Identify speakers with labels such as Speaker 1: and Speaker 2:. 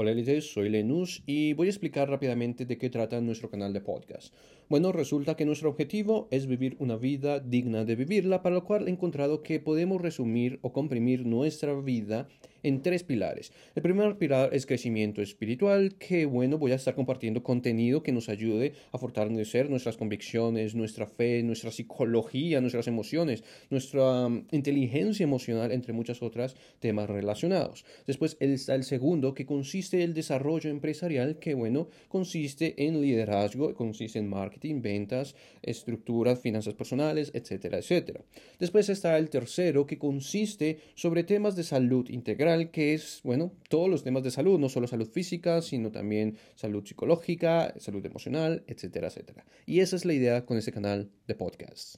Speaker 1: Hola Elites, soy Lenus y voy a explicar rápidamente de qué trata nuestro canal de podcast. Bueno, resulta que nuestro objetivo es vivir una vida digna de vivirla, para lo cual he encontrado que podemos resumir o comprimir nuestra vida en tres pilares. El primer pilar es crecimiento espiritual, que bueno, voy a estar compartiendo contenido que nos ayude a fortalecer nuestras convicciones, nuestra fe, nuestra psicología, nuestras emociones, nuestra um, inteligencia emocional, entre muchas otras temas relacionados. Después está el segundo, que consiste en el desarrollo empresarial, que bueno, consiste en liderazgo, consiste en marketing, ventas, estructuras, finanzas personales, etcétera, etcétera. Después está el tercero, que consiste sobre temas de salud integral, que es, bueno, todos los temas de salud, no solo salud física, sino también salud psicológica, salud emocional, etcétera, etcétera. Y esa es la idea con este canal de podcast.